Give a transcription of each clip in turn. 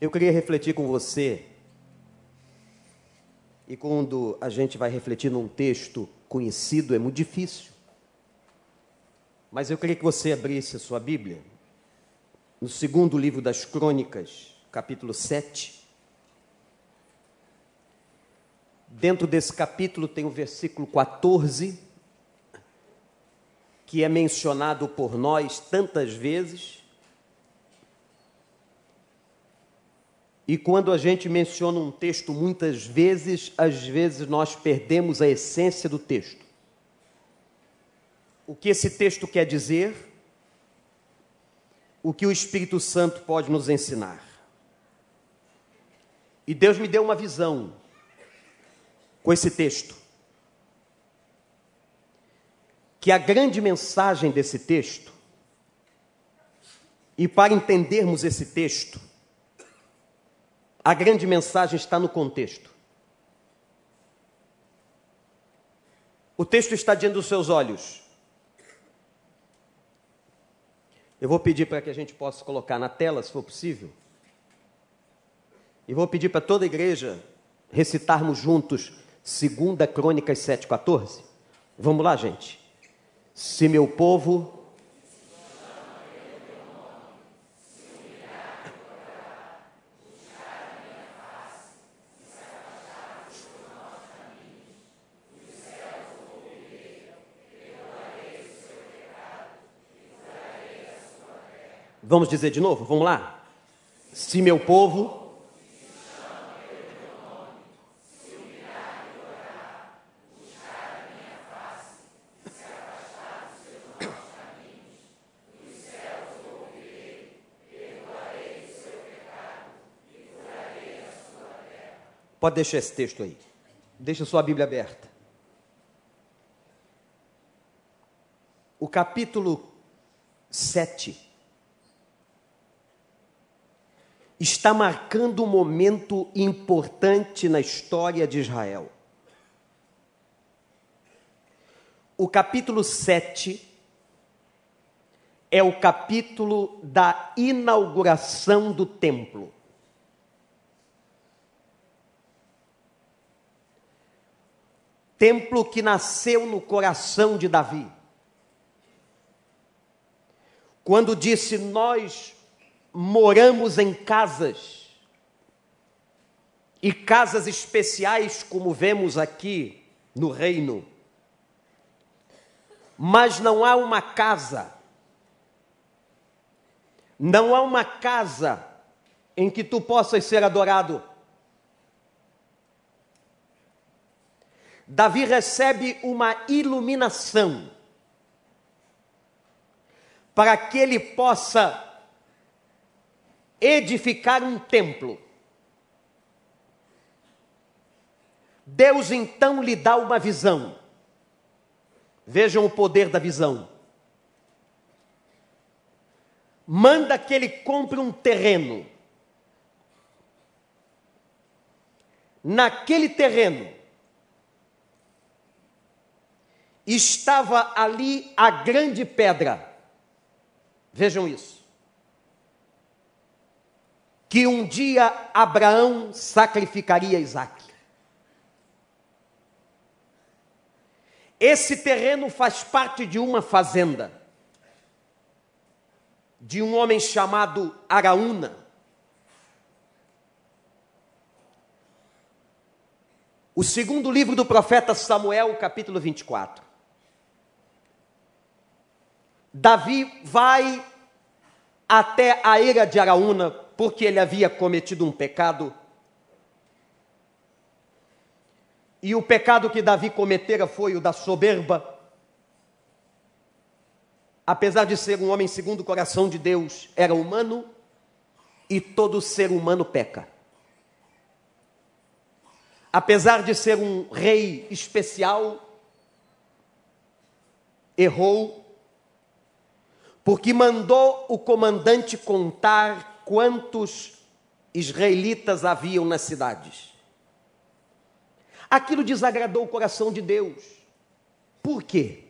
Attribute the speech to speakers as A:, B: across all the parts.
A: Eu queria refletir com você, e quando a gente vai refletir num texto conhecido, é muito difícil. Mas eu queria que você abrisse a sua Bíblia, no segundo livro das Crônicas, capítulo 7. Dentro desse capítulo tem o versículo 14, que é mencionado por nós tantas vezes E quando a gente menciona um texto muitas vezes, às vezes nós perdemos a essência do texto. O que esse texto quer dizer? O que o Espírito Santo pode nos ensinar? E Deus me deu uma visão com esse texto. Que a grande mensagem desse texto, e para entendermos esse texto, a grande mensagem está no contexto. O texto está diante dos seus olhos. Eu vou pedir para que a gente possa colocar na tela, se for possível. E vou pedir para toda a igreja recitarmos juntos 2 Crônicas 7,14. Vamos lá, gente. Se meu povo Vamos dizer de novo? Vamos lá? Se meu povo. Pode deixar esse texto aí. Deixa sua Bíblia aberta. O capítulo 7 está marcando um momento importante na história de Israel. O capítulo 7 é o capítulo da inauguração do templo. Templo que nasceu no coração de Davi. Quando disse: Nós moramos em casas, e casas especiais, como vemos aqui no reino. Mas não há uma casa, não há uma casa em que tu possas ser adorado. Davi recebe uma iluminação para que ele possa edificar um templo. Deus então lhe dá uma visão. Vejam o poder da visão. Manda que ele compre um terreno. Naquele terreno estava ali a grande pedra. Vejam isso que um dia Abraão sacrificaria Isaac. Esse terreno faz parte de uma fazenda, de um homem chamado Araúna. O segundo livro do profeta Samuel, capítulo 24. Davi vai até a eira de Araúna porque ele havia cometido um pecado. E o pecado que Davi cometera foi o da soberba. Apesar de ser um homem segundo o coração de Deus, era humano e todo ser humano peca. Apesar de ser um rei especial, errou, porque mandou o comandante contar quantos israelitas haviam nas cidades. Aquilo desagradou o coração de Deus. Por quê?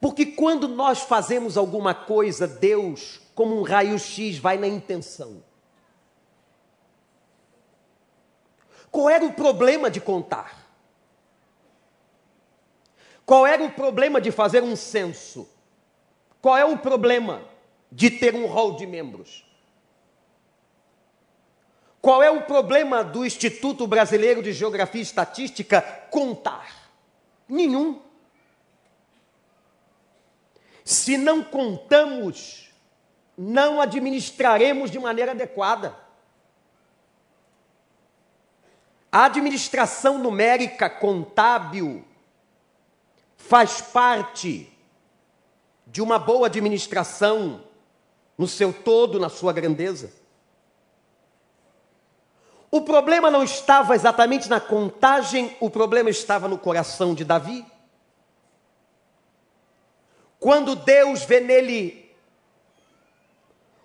A: Porque quando nós fazemos alguma coisa, Deus como um raio-x, vai na intenção. Qual era o problema de contar? Qual era o problema de fazer um censo? Qual é o problema de ter um rol de membros? Qual é o problema do Instituto Brasileiro de Geografia e Estatística contar? Nenhum. Se não contamos, não administraremos de maneira adequada. A administração numérica contábil faz parte de uma boa administração no seu todo, na sua grandeza. O problema não estava exatamente na contagem, o problema estava no coração de Davi. Quando Deus vê nele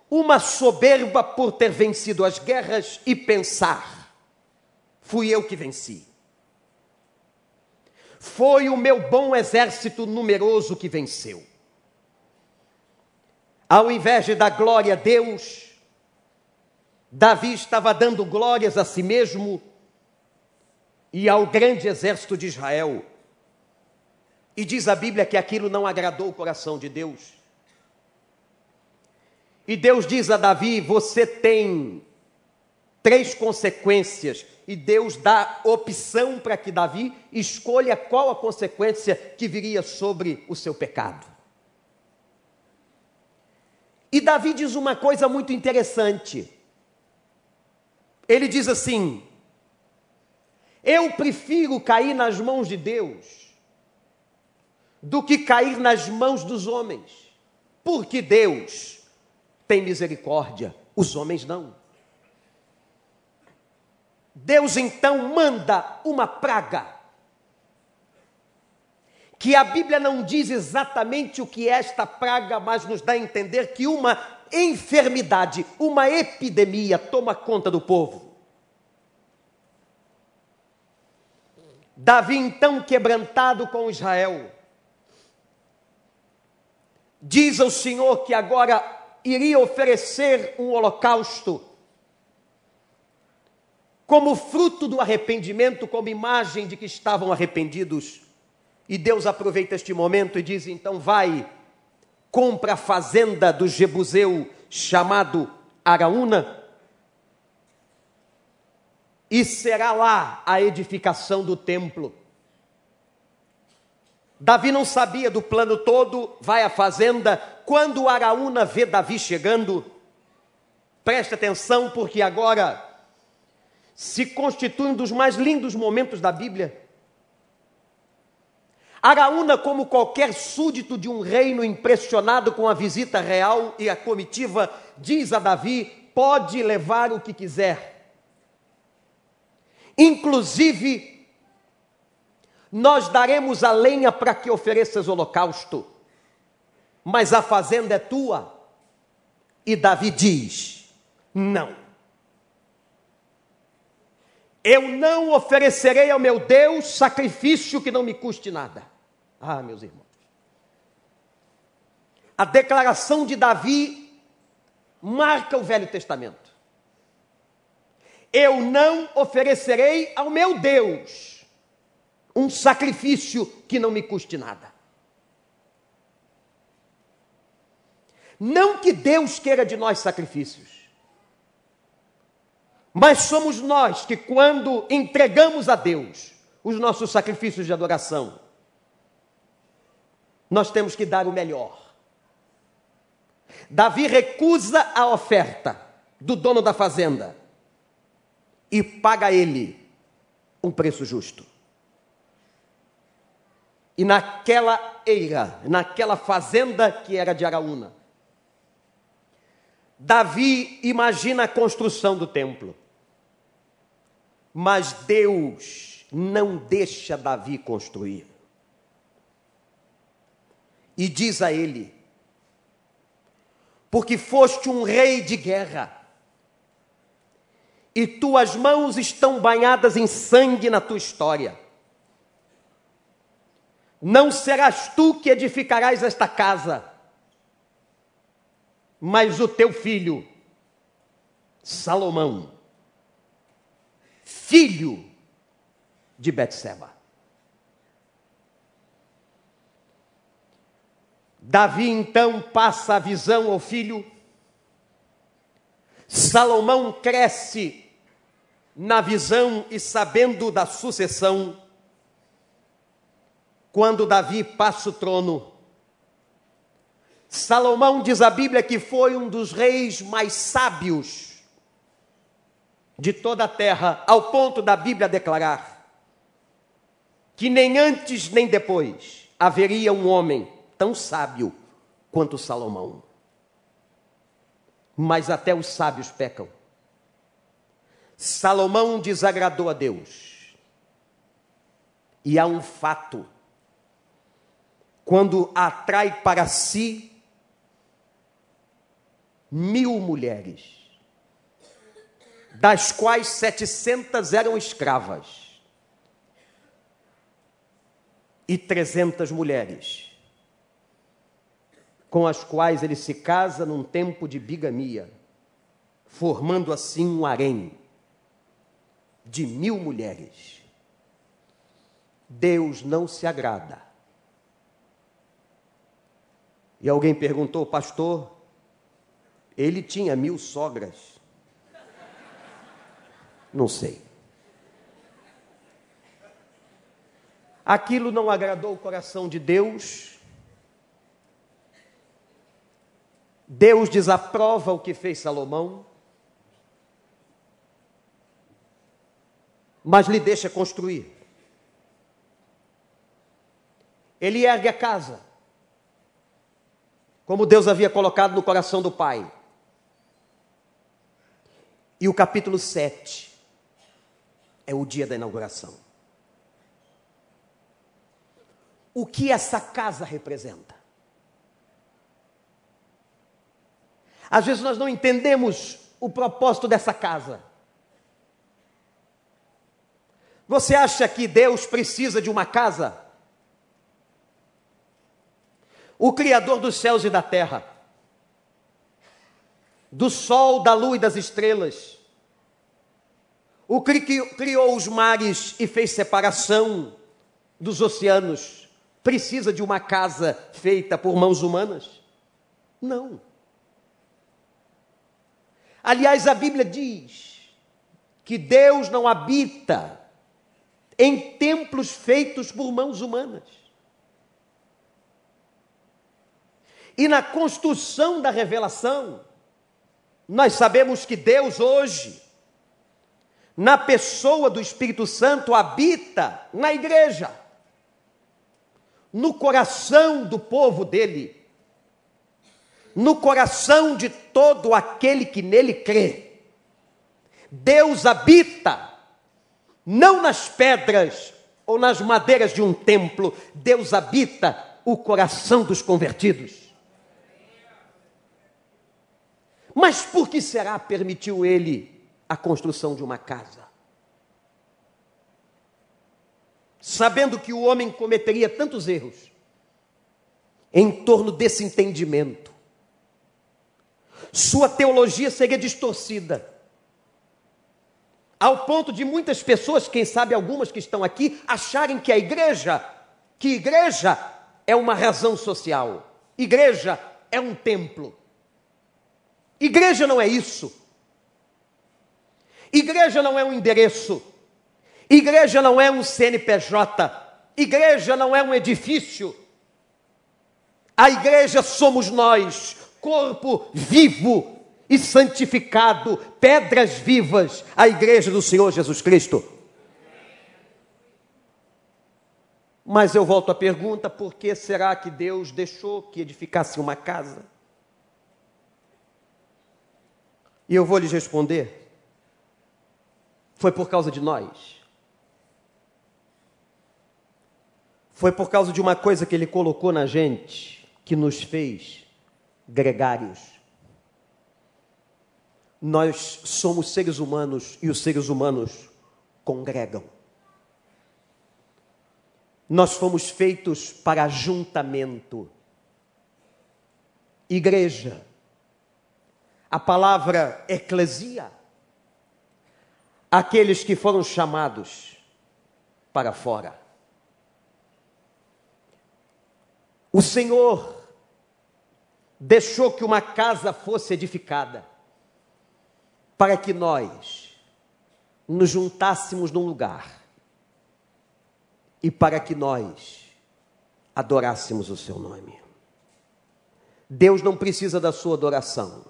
A: uma soberba por ter vencido as guerras e pensar: fui eu que venci. Foi o meu bom exército numeroso que venceu. Ao invés de dar glória a Deus, Davi estava dando glórias a si mesmo e ao grande exército de Israel. E diz a Bíblia que aquilo não agradou o coração de Deus. E Deus diz a Davi: Você tem três consequências. E Deus dá opção para que Davi escolha qual a consequência que viria sobre o seu pecado. E Davi diz uma coisa muito interessante. Ele diz assim: Eu prefiro cair nas mãos de Deus do que cair nas mãos dos homens. Porque Deus tem misericórdia, os homens não. Deus então manda uma praga, que a Bíblia não diz exatamente o que é esta praga, mas nos dá a entender que uma enfermidade, uma epidemia toma conta do povo. Davi, então quebrantado com Israel, Diz ao Senhor que agora iria oferecer um holocausto como fruto do arrependimento, como imagem de que estavam arrependidos. E Deus aproveita este momento e diz: então vai, compra a fazenda do Jebuseu chamado Araúna, e será lá a edificação do templo. Davi não sabia do plano todo, vai à fazenda. Quando Araúna vê Davi chegando, preste atenção, porque agora se constitui um dos mais lindos momentos da Bíblia. Araúna, como qualquer súdito de um reino impressionado com a visita real e a comitiva, diz a Davi: pode levar o que quiser, inclusive nós daremos a lenha para que ofereças holocausto, mas a fazenda é tua. E Davi diz: Não. Eu não oferecerei ao meu Deus sacrifício que não me custe nada. Ah, meus irmãos. A declaração de Davi marca o Velho Testamento. Eu não oferecerei ao meu Deus um sacrifício que não me custe nada. Não que Deus queira de nós sacrifícios, mas somos nós que, quando entregamos a Deus os nossos sacrifícios de adoração, nós temos que dar o melhor. Davi recusa a oferta do dono da fazenda e paga a ele um preço justo. E naquela eira, naquela fazenda que era de Araúna, Davi imagina a construção do templo. Mas Deus não deixa Davi construir. E diz a ele: Porque foste um rei de guerra, e tuas mãos estão banhadas em sangue na tua história não serás tu que edificarás esta casa, Mas o teu filho, Salomão, filho de Betseba. Davi então passa a visão ao filho. Salomão cresce na visão e sabendo da sucessão. Quando Davi passa o trono, Salomão diz a Bíblia que foi um dos reis mais sábios de toda a terra, ao ponto da Bíblia declarar que nem antes nem depois haveria um homem tão sábio quanto Salomão. Mas até os sábios pecam. Salomão desagradou a Deus. E há um fato. Quando atrai para si mil mulheres, das quais setecentas eram escravas, e trezentas mulheres com as quais ele se casa num tempo de bigamia, formando assim um harém de mil mulheres. Deus não se agrada. E alguém perguntou, pastor, ele tinha mil sogras? Não sei. Aquilo não agradou o coração de Deus Deus desaprova o que fez Salomão, mas lhe deixa construir. Ele ergue a casa, como Deus havia colocado no coração do pai. E o capítulo 7 é o dia da inauguração. O que essa casa representa? Às vezes nós não entendemos o propósito dessa casa. Você acha que Deus precisa de uma casa? O Criador dos céus e da terra, do sol, da lua e das estrelas, o que criou os mares e fez separação dos oceanos, precisa de uma casa feita por mãos humanas? Não. Aliás, a Bíblia diz que Deus não habita em templos feitos por mãos humanas. E na construção da revelação, nós sabemos que Deus hoje, na pessoa do Espírito Santo, habita na igreja, no coração do povo dele no coração de todo aquele que nele crê. Deus habita não nas pedras ou nas madeiras de um templo, Deus habita o coração dos convertidos. Mas por que será permitiu ele a construção de uma casa? Sabendo que o homem cometeria tantos erros em torno desse entendimento, sua teologia seria distorcida. Ao ponto de muitas pessoas, quem sabe algumas que estão aqui, acharem que a igreja, que igreja é uma razão social, igreja é um templo. Igreja não é isso. Igreja não é um endereço. Igreja não é um CNPJ. Igreja não é um edifício. A igreja somos nós, corpo vivo e santificado, pedras vivas, a igreja do Senhor Jesus Cristo. Mas eu volto à pergunta: por que será que Deus deixou que edificasse uma casa? E eu vou lhes responder: foi por causa de nós. Foi por causa de uma coisa que Ele colocou na gente, que nos fez gregários. Nós somos seres humanos e os seres humanos congregam. Nós fomos feitos para ajuntamento. Igreja a palavra eclesia, aqueles que foram chamados para fora. O Senhor deixou que uma casa fosse edificada para que nós nos juntássemos num lugar e para que nós adorássemos o seu nome. Deus não precisa da sua adoração.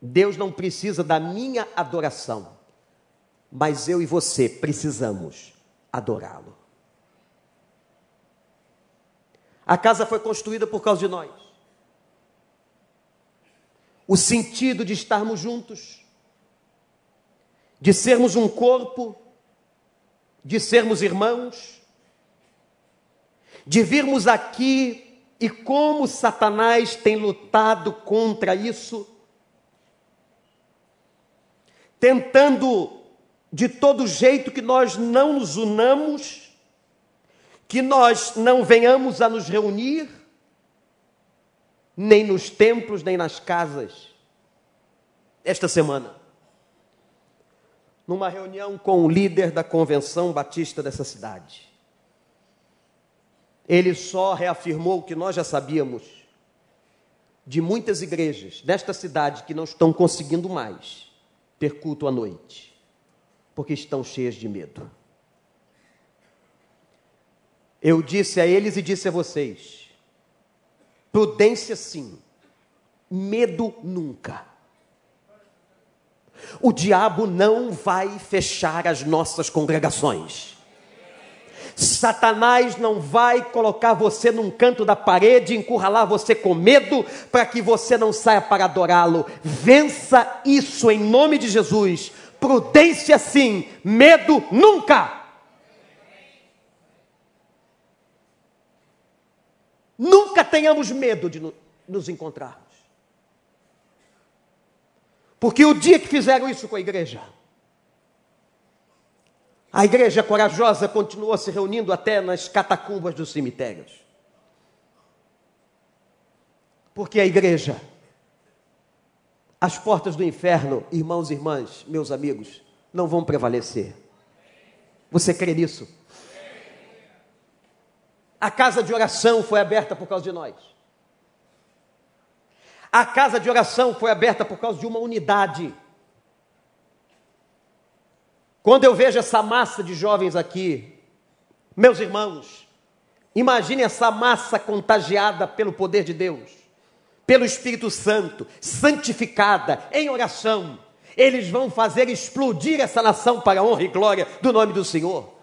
A: Deus não precisa da minha adoração. Mas eu e você precisamos adorá-lo. A casa foi construída por causa de nós. O sentido de estarmos juntos, de sermos um corpo, de sermos irmãos, de virmos aqui e como Satanás tem lutado contra isso, tentando de todo jeito que nós não nos unamos, que nós não venhamos a nos reunir, nem nos templos, nem nas casas. Esta semana, numa reunião com o líder da convenção batista dessa cidade. Ele só reafirmou o que nós já sabíamos de muitas igrejas desta cidade que não estão conseguindo mais ter culto à noite, porque estão cheias de medo. Eu disse a eles e disse a vocês: prudência sim, medo nunca. O diabo não vai fechar as nossas congregações. Satanás não vai colocar você num canto da parede, encurralar você com medo, para que você não saia para adorá-lo. Vença isso em nome de Jesus. Prudência sim, medo nunca. Nunca tenhamos medo de nos encontrar. Porque o dia que fizeram isso com a igreja, a igreja corajosa continuou se reunindo até nas catacumbas dos cemitérios. Porque a igreja, as portas do inferno, irmãos e irmãs, meus amigos, não vão prevalecer. Você crê nisso? A casa de oração foi aberta por causa de nós. A casa de oração foi aberta por causa de uma unidade. Quando eu vejo essa massa de jovens aqui, meus irmãos, imagine essa massa contagiada pelo poder de Deus, pelo Espírito Santo, santificada em oração. Eles vão fazer explodir essa nação para a honra e glória do nome do Senhor.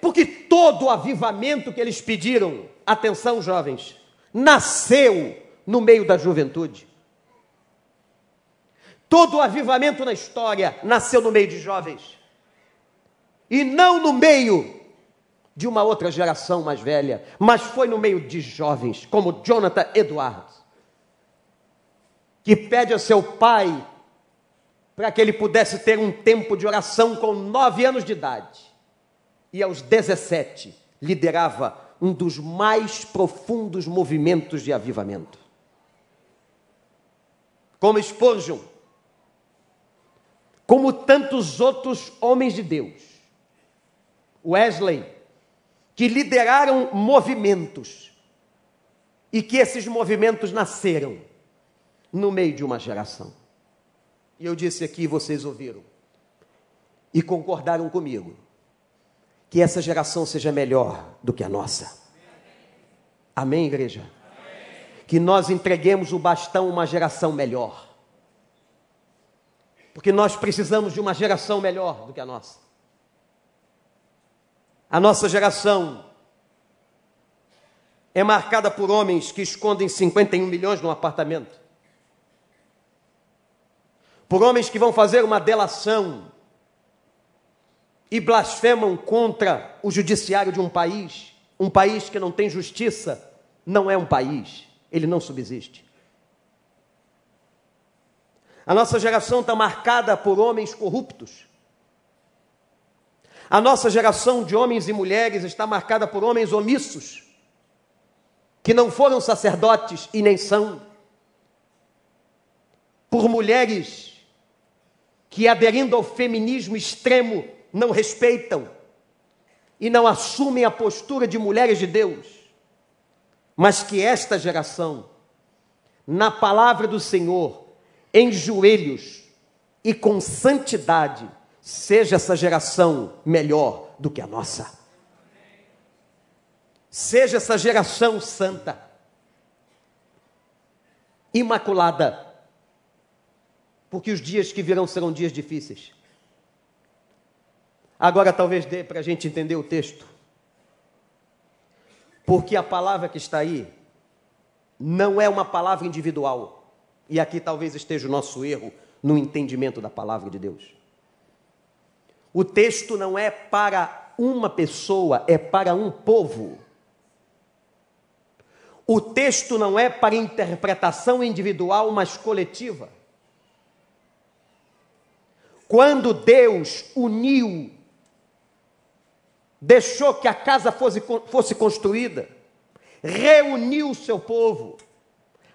A: Porque todo o avivamento que eles pediram, atenção jovens, nasceu no meio da juventude. Todo o avivamento na história nasceu no meio de jovens. E não no meio de uma outra geração mais velha, mas foi no meio de jovens, como Jonathan Edwards, que pede a seu pai para que ele pudesse ter um tempo de oração com nove anos de idade. E aos 17 liderava um dos mais profundos movimentos de avivamento. Como Spurgeon, como tantos outros homens de Deus, Wesley, que lideraram movimentos. E que esses movimentos nasceram no meio de uma geração. E eu disse aqui, vocês ouviram. E concordaram comigo, que essa geração seja melhor do que a nossa. Amém, igreja? que nós entreguemos o bastão a uma geração melhor. Porque nós precisamos de uma geração melhor do que a nossa. A nossa geração é marcada por homens que escondem 51 milhões num apartamento. Por homens que vão fazer uma delação e blasfemam contra o judiciário de um país. Um país que não tem justiça não é um país ele não subsiste. A nossa geração está marcada por homens corruptos. A nossa geração de homens e mulheres está marcada por homens omissos, que não foram sacerdotes e nem são, por mulheres que, aderindo ao feminismo extremo, não respeitam e não assumem a postura de mulheres de Deus, mas que esta geração, na palavra do Senhor, em joelhos e com santidade, seja essa geração melhor do que a nossa. Seja essa geração santa, imaculada, porque os dias que virão serão dias difíceis. Agora talvez dê para a gente entender o texto. Porque a palavra que está aí não é uma palavra individual. E aqui talvez esteja o nosso erro no entendimento da palavra de Deus. O texto não é para uma pessoa, é para um povo. O texto não é para interpretação individual, mas coletiva. Quando Deus uniu deixou que a casa fosse, fosse construída, reuniu o seu povo,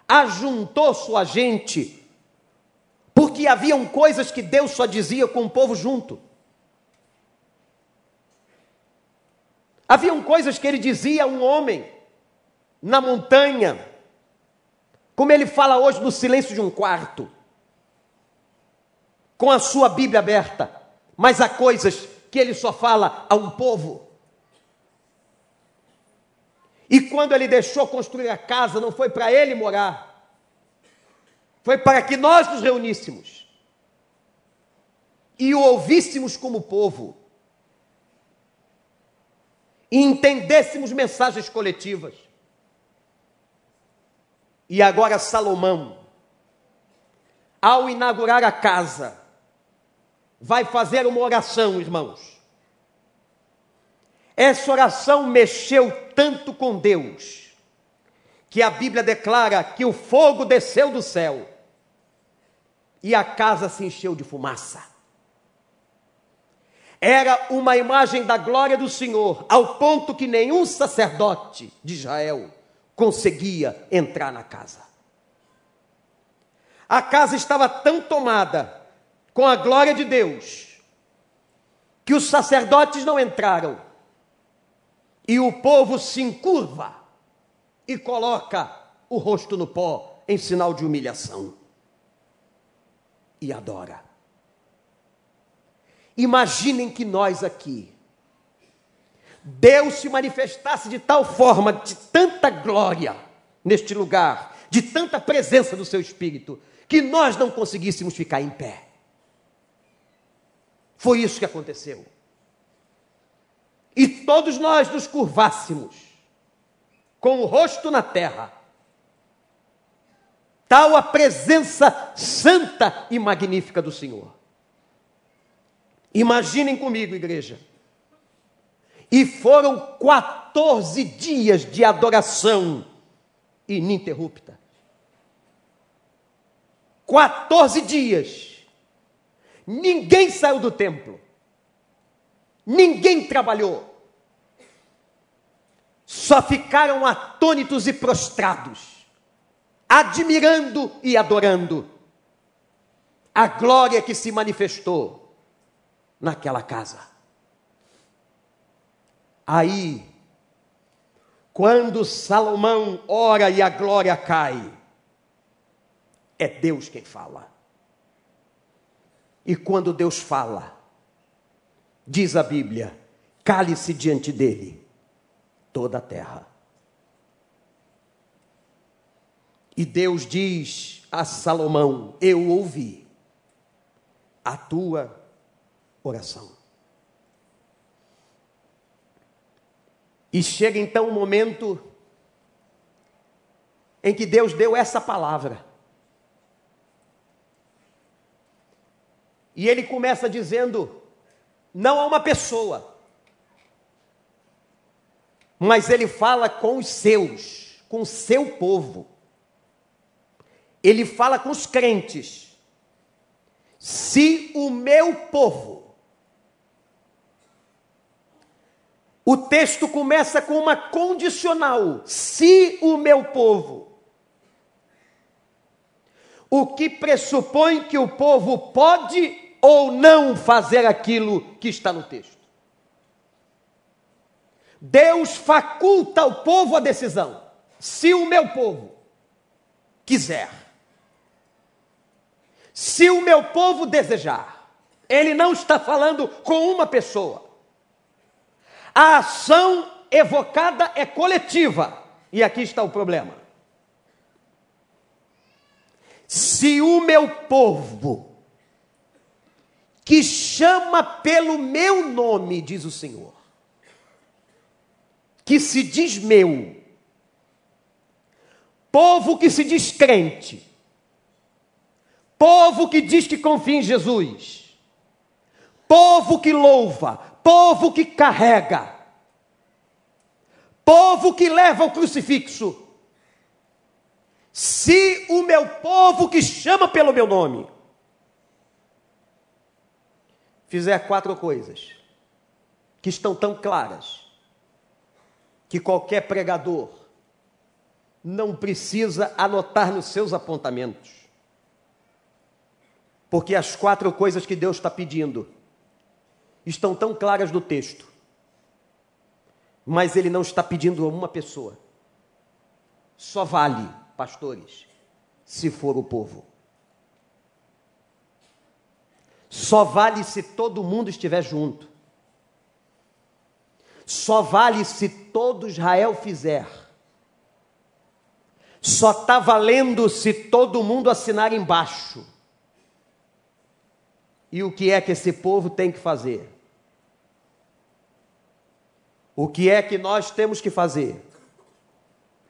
A: ajuntou sua gente, porque haviam coisas que Deus só dizia com o povo junto. Haviam coisas que ele dizia a um homem na montanha, como ele fala hoje no silêncio de um quarto, com a sua Bíblia aberta, mas há coisas que ele só fala a um povo. E quando ele deixou construir a casa, não foi para ele morar, foi para que nós nos reuníssemos e o ouvíssemos como povo, e entendêssemos mensagens coletivas. E agora Salomão, ao inaugurar a casa, vai fazer uma oração, irmãos. Essa oração mexeu tanto com Deus, que a Bíblia declara que o fogo desceu do céu e a casa se encheu de fumaça. Era uma imagem da glória do Senhor, ao ponto que nenhum sacerdote de Israel conseguia entrar na casa. A casa estava tão tomada com a glória de Deus, que os sacerdotes não entraram, e o povo se encurva e coloca o rosto no pó em sinal de humilhação e adora. Imaginem que nós aqui, Deus se manifestasse de tal forma, de tanta glória neste lugar, de tanta presença do seu Espírito, que nós não conseguíssemos ficar em pé. Foi isso que aconteceu. E todos nós nos curvássemos, com o rosto na terra, tal a presença santa e magnífica do Senhor. Imaginem comigo, igreja. E foram 14 dias de adoração ininterrupta. 14 dias Ninguém saiu do templo. Ninguém trabalhou. Só ficaram atônitos e prostrados, admirando e adorando a glória que se manifestou naquela casa. Aí, quando Salomão ora e a glória cai, é Deus quem fala. E quando Deus fala, diz a Bíblia, cale-se diante dele toda a terra. E Deus diz a Salomão: Eu ouvi a tua oração. E chega então o momento em que Deus deu essa palavra. E ele começa dizendo: não a uma pessoa, mas ele fala com os seus, com o seu povo. Ele fala com os crentes. Se o meu povo. O texto começa com uma condicional. Se o meu povo o que pressupõe que o povo pode ou não fazer aquilo que está no texto. Deus faculta ao povo a decisão. Se o meu povo quiser, se o meu povo desejar, ele não está falando com uma pessoa. A ação evocada é coletiva. E aqui está o problema. Se o meu povo, que chama pelo meu nome, diz o Senhor, que se diz meu, povo que se diz crente, povo que diz que confia em Jesus, povo que louva, povo que carrega, povo que leva o crucifixo. Se o meu povo que chama pelo meu nome fizer quatro coisas que estão tão claras que qualquer pregador não precisa anotar nos seus apontamentos. Porque as quatro coisas que Deus está pedindo estão tão claras no texto mas ele não está pedindo a uma pessoa. Só vale, pastores, se for o povo. Só vale se todo mundo estiver junto. Só vale se todo Israel fizer. Só está valendo se todo mundo assinar embaixo. E o que é que esse povo tem que fazer? O que é que nós temos que fazer?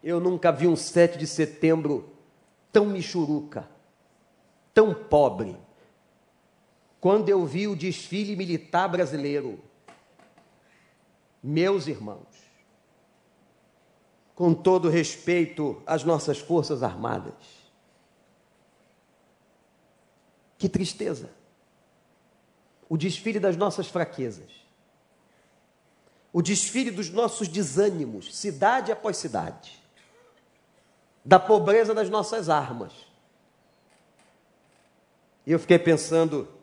A: Eu nunca vi um 7 de setembro tão michuruca, tão pobre. Quando eu vi o desfile militar brasileiro, meus irmãos, com todo respeito às nossas Forças Armadas, que tristeza! O desfile das nossas fraquezas o desfile dos nossos desânimos, cidade após cidade, da pobreza das nossas armas. E eu fiquei pensando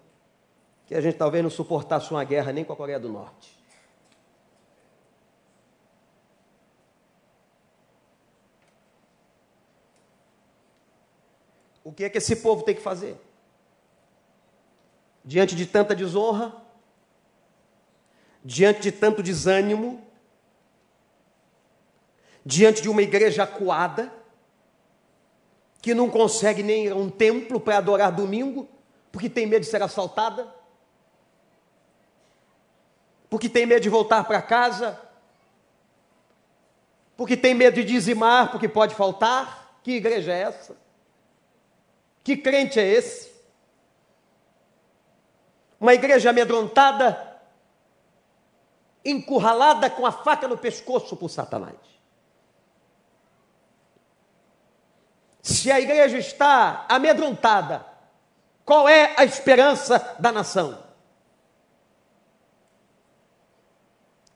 A: que a gente talvez não suportasse uma guerra nem com a Coreia do Norte. O que é que esse povo tem que fazer? Diante de tanta desonra, diante de tanto desânimo, diante de uma igreja acuada, que não consegue nem ir a um templo para adorar domingo, porque tem medo de ser assaltada, porque tem medo de voltar para casa, porque tem medo de dizimar, porque pode faltar. Que igreja é essa? Que crente é esse? Uma igreja amedrontada encurralada com a faca no pescoço por Satanás. Se a igreja está amedrontada, qual é a esperança da nação?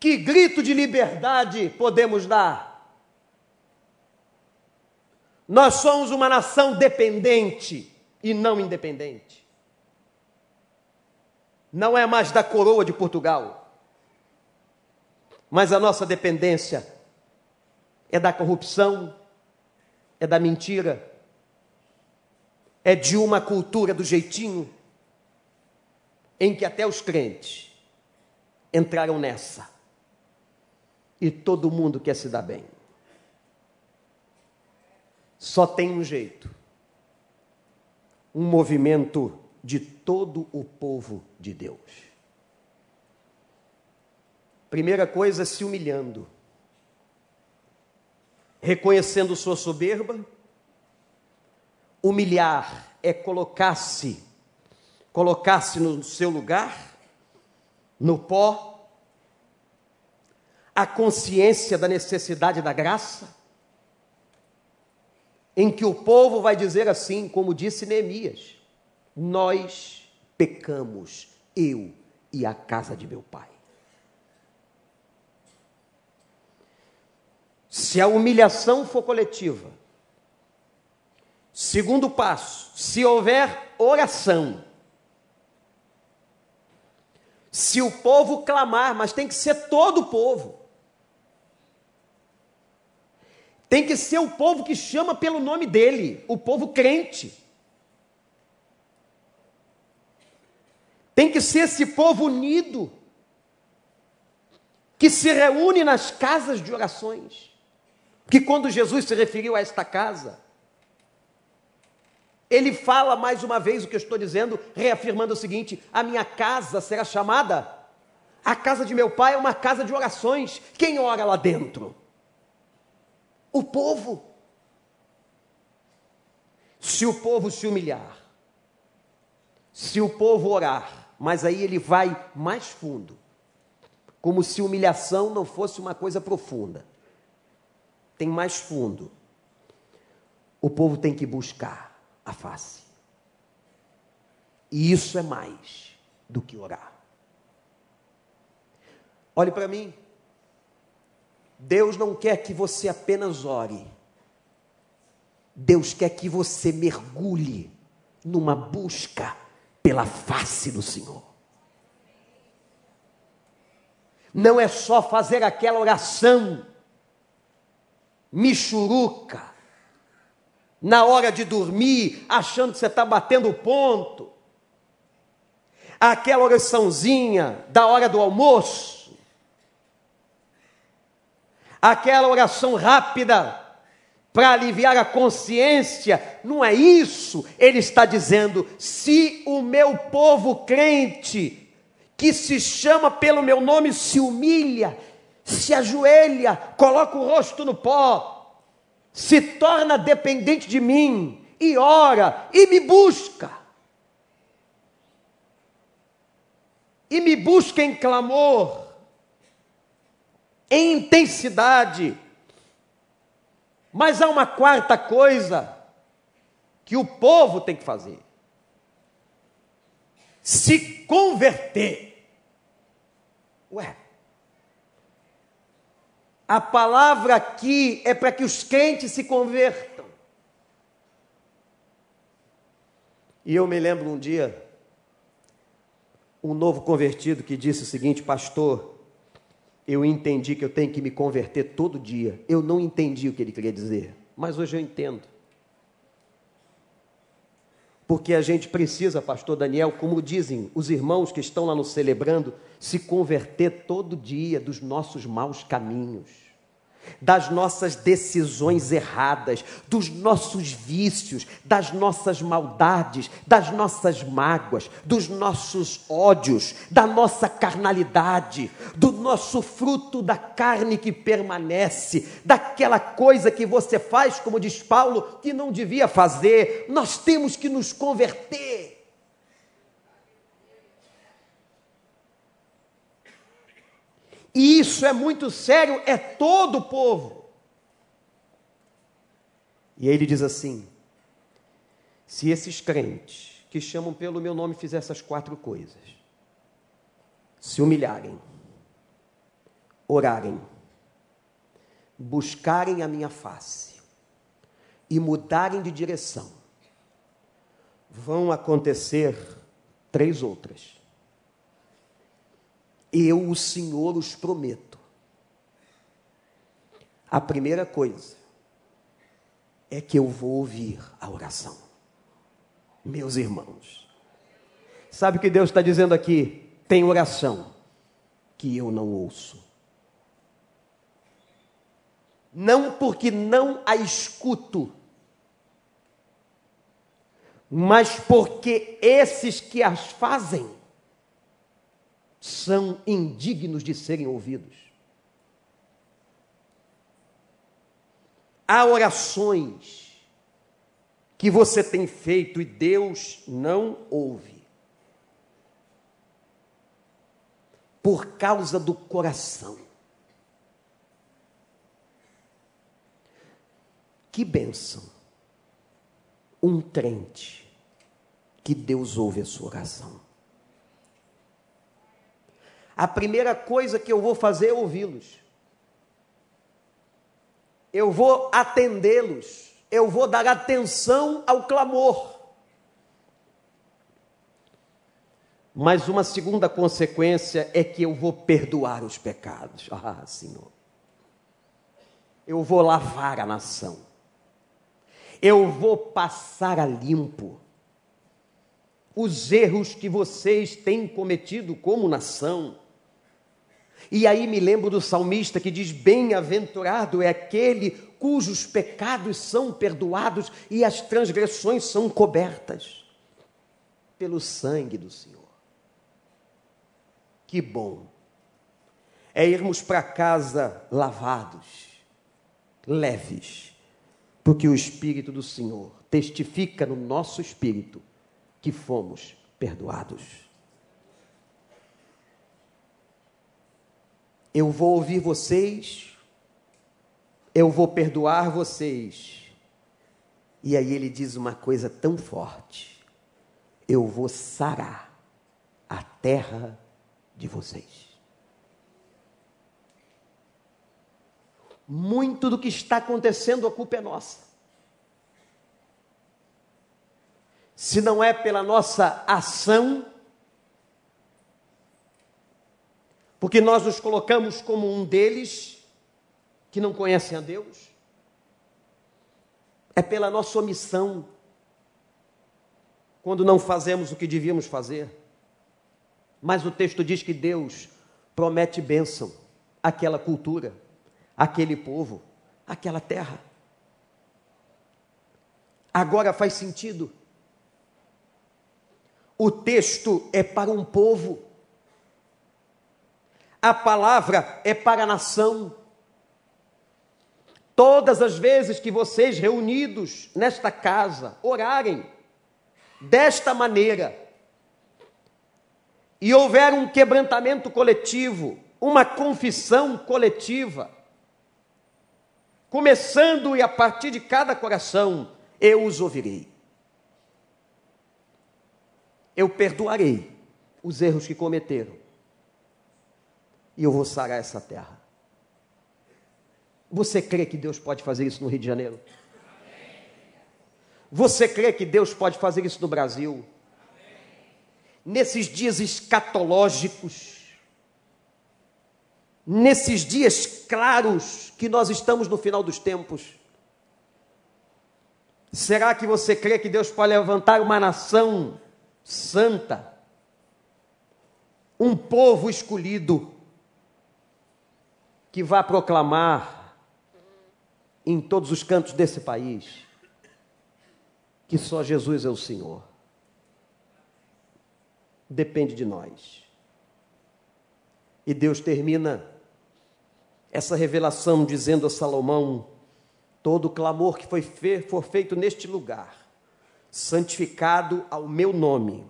A: Que grito de liberdade podemos dar? Nós somos uma nação dependente e não independente. Não é mais da coroa de Portugal mas a nossa dependência é da corrupção, é da mentira, é de uma cultura do jeitinho, em que até os crentes entraram nessa. E todo mundo quer se dar bem. Só tem um jeito: um movimento de todo o povo de Deus. Primeira coisa, se humilhando, reconhecendo sua soberba. Humilhar é colocar-se, colocar-se no seu lugar, no pó. A consciência da necessidade da graça, em que o povo vai dizer assim, como disse Neemias: Nós pecamos, eu e a casa de meu pai. Se a humilhação for coletiva, Segundo passo, se houver oração, se o povo clamar, mas tem que ser todo o povo. Tem que ser o povo que chama pelo nome dele, o povo crente. Tem que ser esse povo unido, que se reúne nas casas de orações. Que quando Jesus se referiu a esta casa, ele fala mais uma vez o que eu estou dizendo, reafirmando o seguinte: a minha casa será chamada, a casa de meu pai é uma casa de orações. Quem ora lá dentro? O povo. Se o povo se humilhar, se o povo orar, mas aí ele vai mais fundo, como se humilhação não fosse uma coisa profunda. Tem mais fundo. O povo tem que buscar a face. E isso é mais do que orar. Olhe para mim. Deus não quer que você apenas ore. Deus quer que você mergulhe numa busca pela face do Senhor. Não é só fazer aquela oração michuruca, na hora de dormir, achando que você está batendo ponto, aquela oraçãozinha da hora do almoço, aquela oração rápida para aliviar a consciência, não é isso. Ele está dizendo: se o meu povo crente, que se chama pelo meu nome, se humilha, se ajoelha, coloca o rosto no pó, se torna dependente de mim, e ora, e me busca, e me busca em clamor, em intensidade. Mas há uma quarta coisa que o povo tem que fazer: se converter. Ué, a palavra aqui é para que os crentes se convertam. E eu me lembro um dia, um novo convertido que disse o seguinte, pastor, eu entendi que eu tenho que me converter todo dia. Eu não entendi o que ele queria dizer, mas hoje eu entendo. Porque a gente precisa, pastor Daniel, como dizem os irmãos que estão lá no celebrando, se converter todo dia dos nossos maus caminhos das nossas decisões erradas, dos nossos vícios, das nossas maldades, das nossas mágoas, dos nossos ódios, da nossa carnalidade, do nosso fruto da carne que permanece, daquela coisa que você faz, como diz Paulo, que não devia fazer. Nós temos que nos converter. E isso é muito sério, é todo o povo. E aí ele diz assim: se esses crentes que chamam pelo meu nome fizerem essas quatro coisas, se humilharem, orarem, buscarem a minha face e mudarem de direção, vão acontecer três outras eu, o Senhor, os prometo. A primeira coisa é que eu vou ouvir a oração. Meus irmãos, sabe o que Deus está dizendo aqui? Tem oração que eu não ouço. Não porque não a escuto, mas porque esses que as fazem são indignos de serem ouvidos. Há orações que você tem feito e Deus não ouve. Por causa do coração. Que bênção. Um crente que Deus ouve a sua oração a primeira coisa que eu vou fazer é ouvi-los. Eu vou atendê-los. eu vou dar atenção ao clamor. Mas uma segunda consequência é que eu vou perdoar os pecados. Ah, Senhor. Eu vou lavar a nação. Eu vou passar a limpo os erros que vocês têm cometido como nação. E aí me lembro do salmista que diz: Bem-aventurado é aquele cujos pecados são perdoados e as transgressões são cobertas pelo sangue do Senhor. Que bom é irmos para casa lavados, leves, porque o Espírito do Senhor testifica no nosso espírito que fomos perdoados. Eu vou ouvir vocês, eu vou perdoar vocês. E aí ele diz uma coisa tão forte: eu vou sarar a terra de vocês. Muito do que está acontecendo, a culpa é nossa. Se não é pela nossa ação, porque nós nos colocamos como um deles que não conhecem a Deus, é pela nossa omissão, quando não fazemos o que devíamos fazer. Mas o texto diz que Deus promete bênção àquela cultura, àquele povo, àquela terra. Agora faz sentido. O texto é para um povo, a palavra é para a nação. Todas as vezes que vocês reunidos nesta casa orarem desta maneira, e houver um quebrantamento coletivo, uma confissão coletiva, começando e a partir de cada coração, eu os ouvirei. Eu perdoarei os erros que cometeram. E eu vou sarar essa terra. Você crê que Deus pode fazer isso no Rio de Janeiro? Você crê que Deus pode fazer isso no Brasil? nesses dias escatológicos, nesses dias claros que nós estamos no final dos tempos? Será que você crê que Deus pode levantar uma nação santa, um povo escolhido, que vá proclamar em todos os cantos desse país que só Jesus é o Senhor? depende de nós. E Deus termina essa revelação dizendo a Salomão: todo clamor que foi for feito neste lugar, santificado ao meu nome,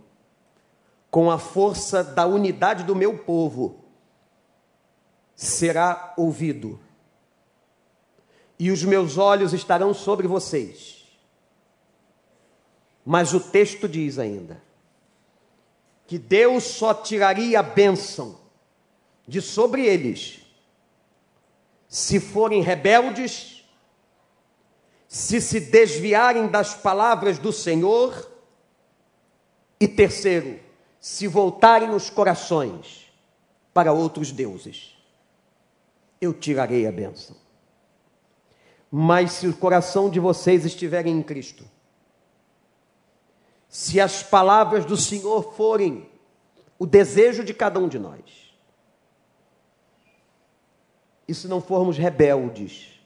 A: com a força da unidade do meu povo, será ouvido. E os meus olhos estarão sobre vocês. Mas o texto diz ainda: que Deus só tiraria a bênção de sobre eles se forem rebeldes, se se desviarem das palavras do Senhor, e terceiro, se voltarem os corações para outros deuses. Eu tirarei a bênção. Mas se o coração de vocês estiverem em Cristo, se as palavras do Senhor forem o desejo de cada um de nós, e se não formos rebeldes,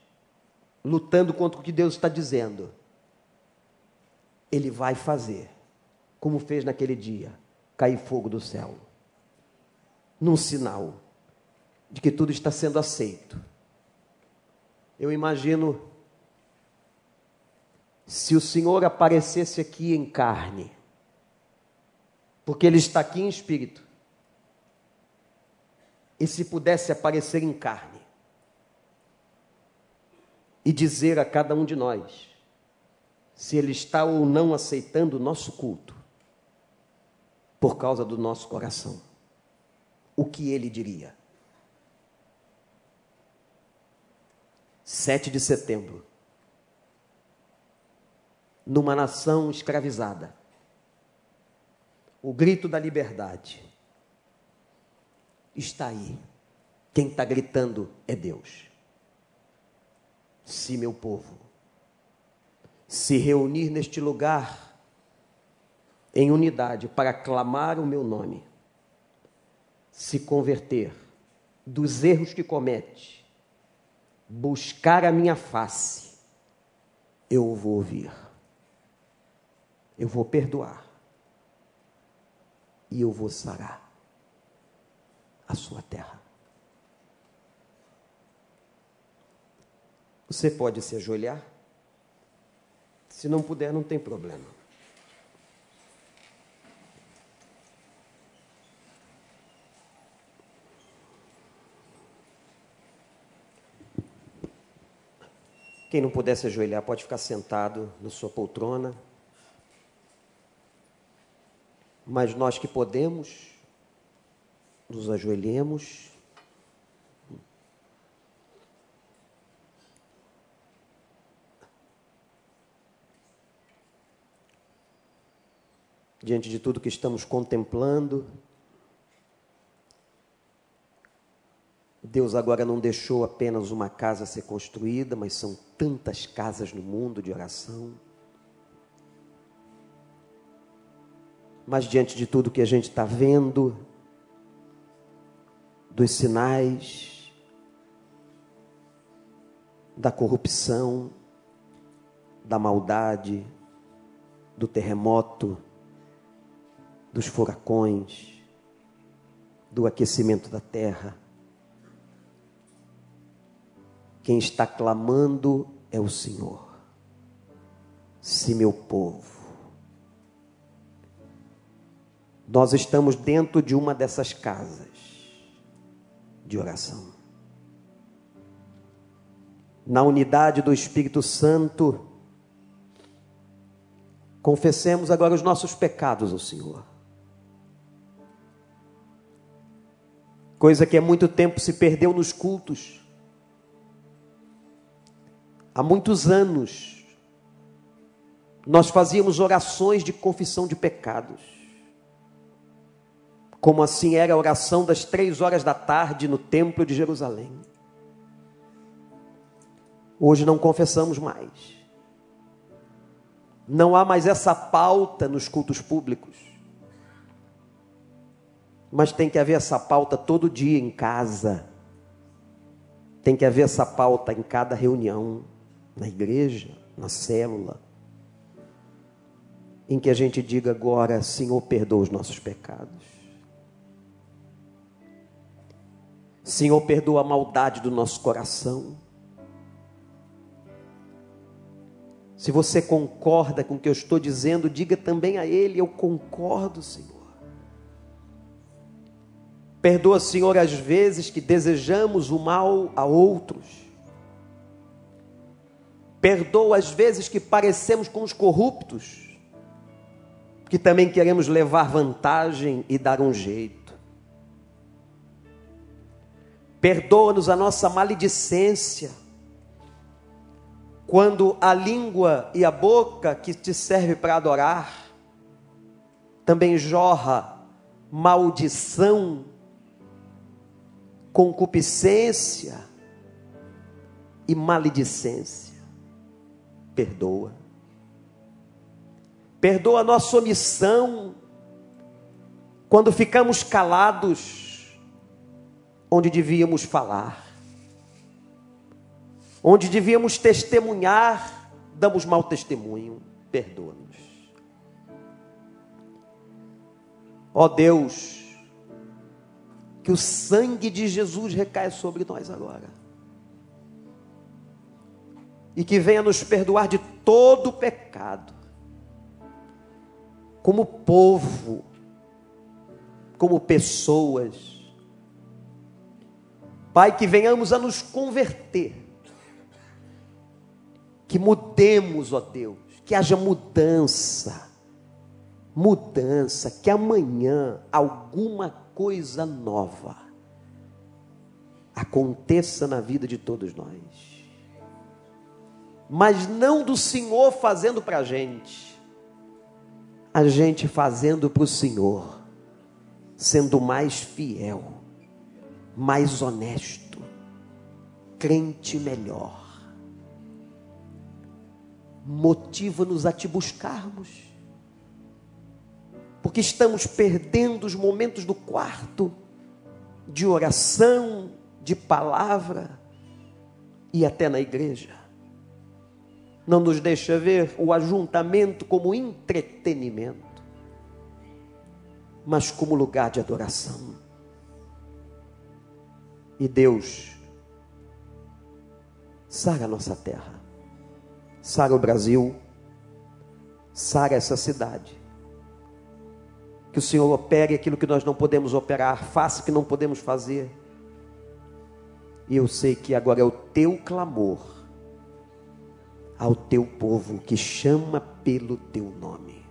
A: lutando contra o que Deus está dizendo, Ele vai fazer, como fez naquele dia, cair fogo do céu num sinal de que tudo está sendo aceito. Eu imagino se o Senhor aparecesse aqui em carne, porque Ele está aqui em espírito, e se pudesse aparecer em carne, e dizer a cada um de nós, se Ele está ou não aceitando o nosso culto, por causa do nosso coração, o que Ele diria? 7 de setembro numa nação escravizada. O grito da liberdade está aí. Quem está gritando é Deus. Se meu povo se reunir neste lugar em unidade para clamar o meu nome, se converter dos erros que comete, buscar a minha face, eu vou ouvir, eu vou perdoar e eu vou sarar a sua terra. Você pode se ajoelhar? Se não puder, não tem problema. Quem não puder se ajoelhar, pode ficar sentado na sua poltrona. Mas nós que podemos, nos ajoelhemos. Diante de tudo que estamos contemplando, Deus agora não deixou apenas uma casa ser construída, mas são tantas casas no mundo de oração. Mas diante de tudo que a gente está vendo, dos sinais, da corrupção, da maldade, do terremoto, dos furacões, do aquecimento da terra, quem está clamando é o Senhor. Se meu povo. Nós estamos dentro de uma dessas casas de oração. Na unidade do Espírito Santo, confessemos agora os nossos pecados ao Senhor. Coisa que há muito tempo se perdeu nos cultos há muitos anos, nós fazíamos orações de confissão de pecados. Como assim era a oração das três horas da tarde no Templo de Jerusalém. Hoje não confessamos mais. Não há mais essa pauta nos cultos públicos. Mas tem que haver essa pauta todo dia em casa. Tem que haver essa pauta em cada reunião na igreja, na célula, em que a gente diga agora: Senhor, perdoa os nossos pecados. Senhor, perdoa a maldade do nosso coração. Se você concorda com o que eu estou dizendo, diga também a Ele: Eu concordo, Senhor. Perdoa, Senhor, as vezes que desejamos o mal a outros Perdoa as vezes que parecemos com os corruptos, que também queremos levar vantagem e dar um jeito. Perdoa-nos a nossa maledicência, quando a língua e a boca que te serve para adorar também jorra maldição, concupiscência e maledicência perdoa. Perdoa a nossa omissão quando ficamos calados onde devíamos falar. Onde devíamos testemunhar, damos mau testemunho. Perdoa-nos. Ó Deus, que o sangue de Jesus recaia sobre nós agora e que venha nos perdoar de todo pecado, como povo, como pessoas. Pai, que venhamos a nos converter, que mudemos, ó Deus, que haja mudança, mudança, que amanhã alguma coisa nova aconteça na vida de todos nós mas não do Senhor fazendo para a gente, a gente fazendo para o Senhor, sendo mais fiel, mais honesto, crente melhor. Motiva-nos a te buscarmos, porque estamos perdendo os momentos do quarto, de oração, de palavra e até na igreja. Não nos deixa ver o ajuntamento como entretenimento, mas como lugar de adoração. E Deus sara a nossa terra, sara o Brasil, sara essa cidade. Que o Senhor opere aquilo que nós não podemos operar, faça o que não podemos fazer e eu sei que agora é o teu clamor ao teu povo que chama pelo teu nome.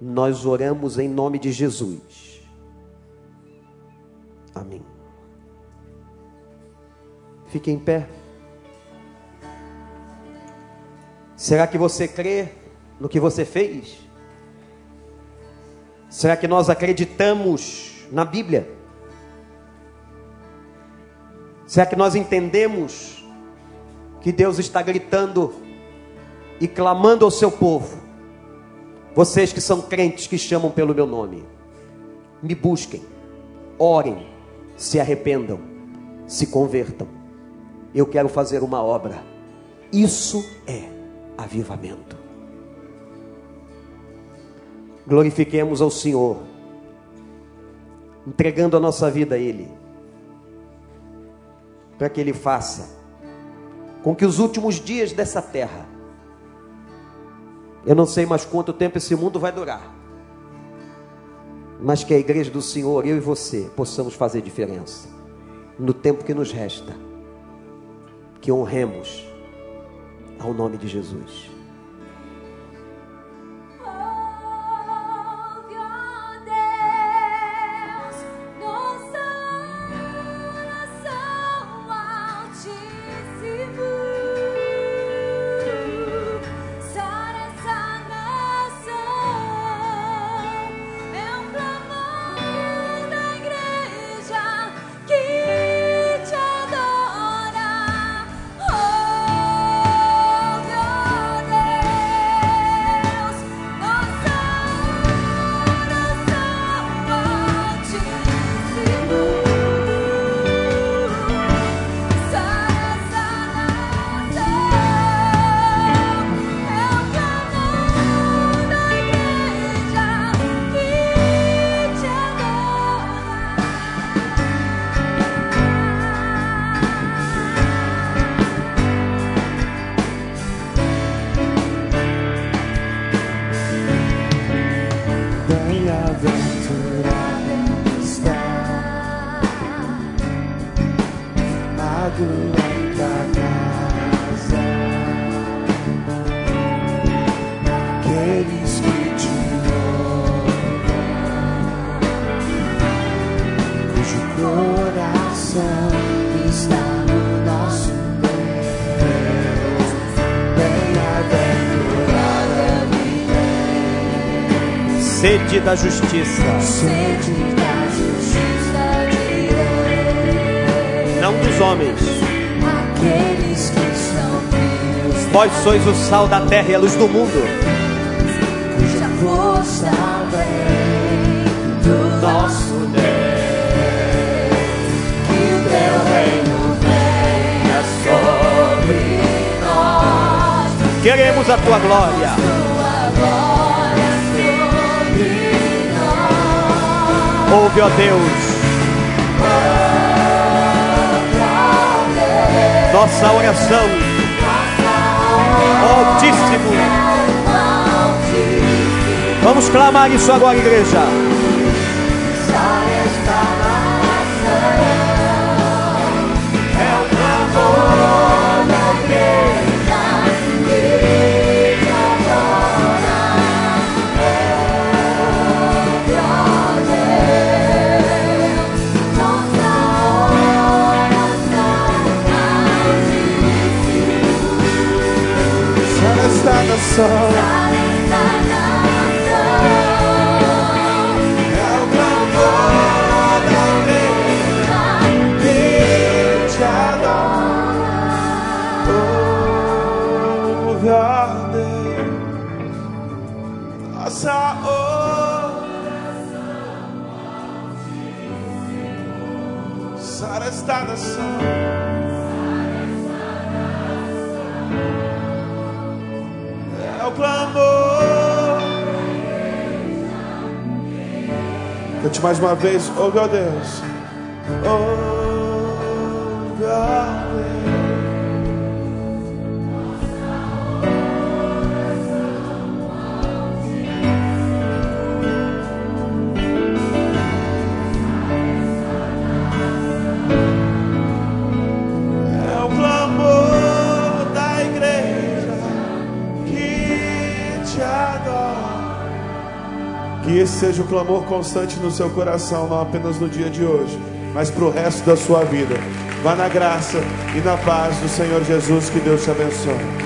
A: Nós oramos em nome de Jesus. Amém. Fique em pé. Será que você crê no que você fez? Será que nós acreditamos na Bíblia? Será que nós entendemos que Deus está gritando e clamando ao seu povo? Vocês que são crentes que chamam pelo meu nome, me busquem, orem, se arrependam, se convertam. Eu quero fazer uma obra. Isso é avivamento. Glorifiquemos ao Senhor, entregando a nossa vida a Ele para que Ele faça com que os últimos dias dessa terra, eu não sei mais quanto tempo esse mundo vai durar, mas que a igreja do Senhor, eu e você, possamos fazer diferença no tempo que nos resta, que honremos ao nome de Jesus. Sede da justiça. Não dos homens.
B: Aqueles que são filhos.
A: Vós sois o sal da terra e a luz do mundo.
B: Cuja força vem do nosso Deus. Que o teu reino venha sobre nós.
A: Queremos a tua glória. Ouve, ó Deus, nossa oração. Altíssimo. Vamos clamar isso agora, igreja.
C: Vez, oh meu Deus. Clamor constante no seu coração, não apenas no dia de hoje, mas para o resto da sua vida. Vá na graça e na paz do Senhor Jesus, que Deus te abençoe.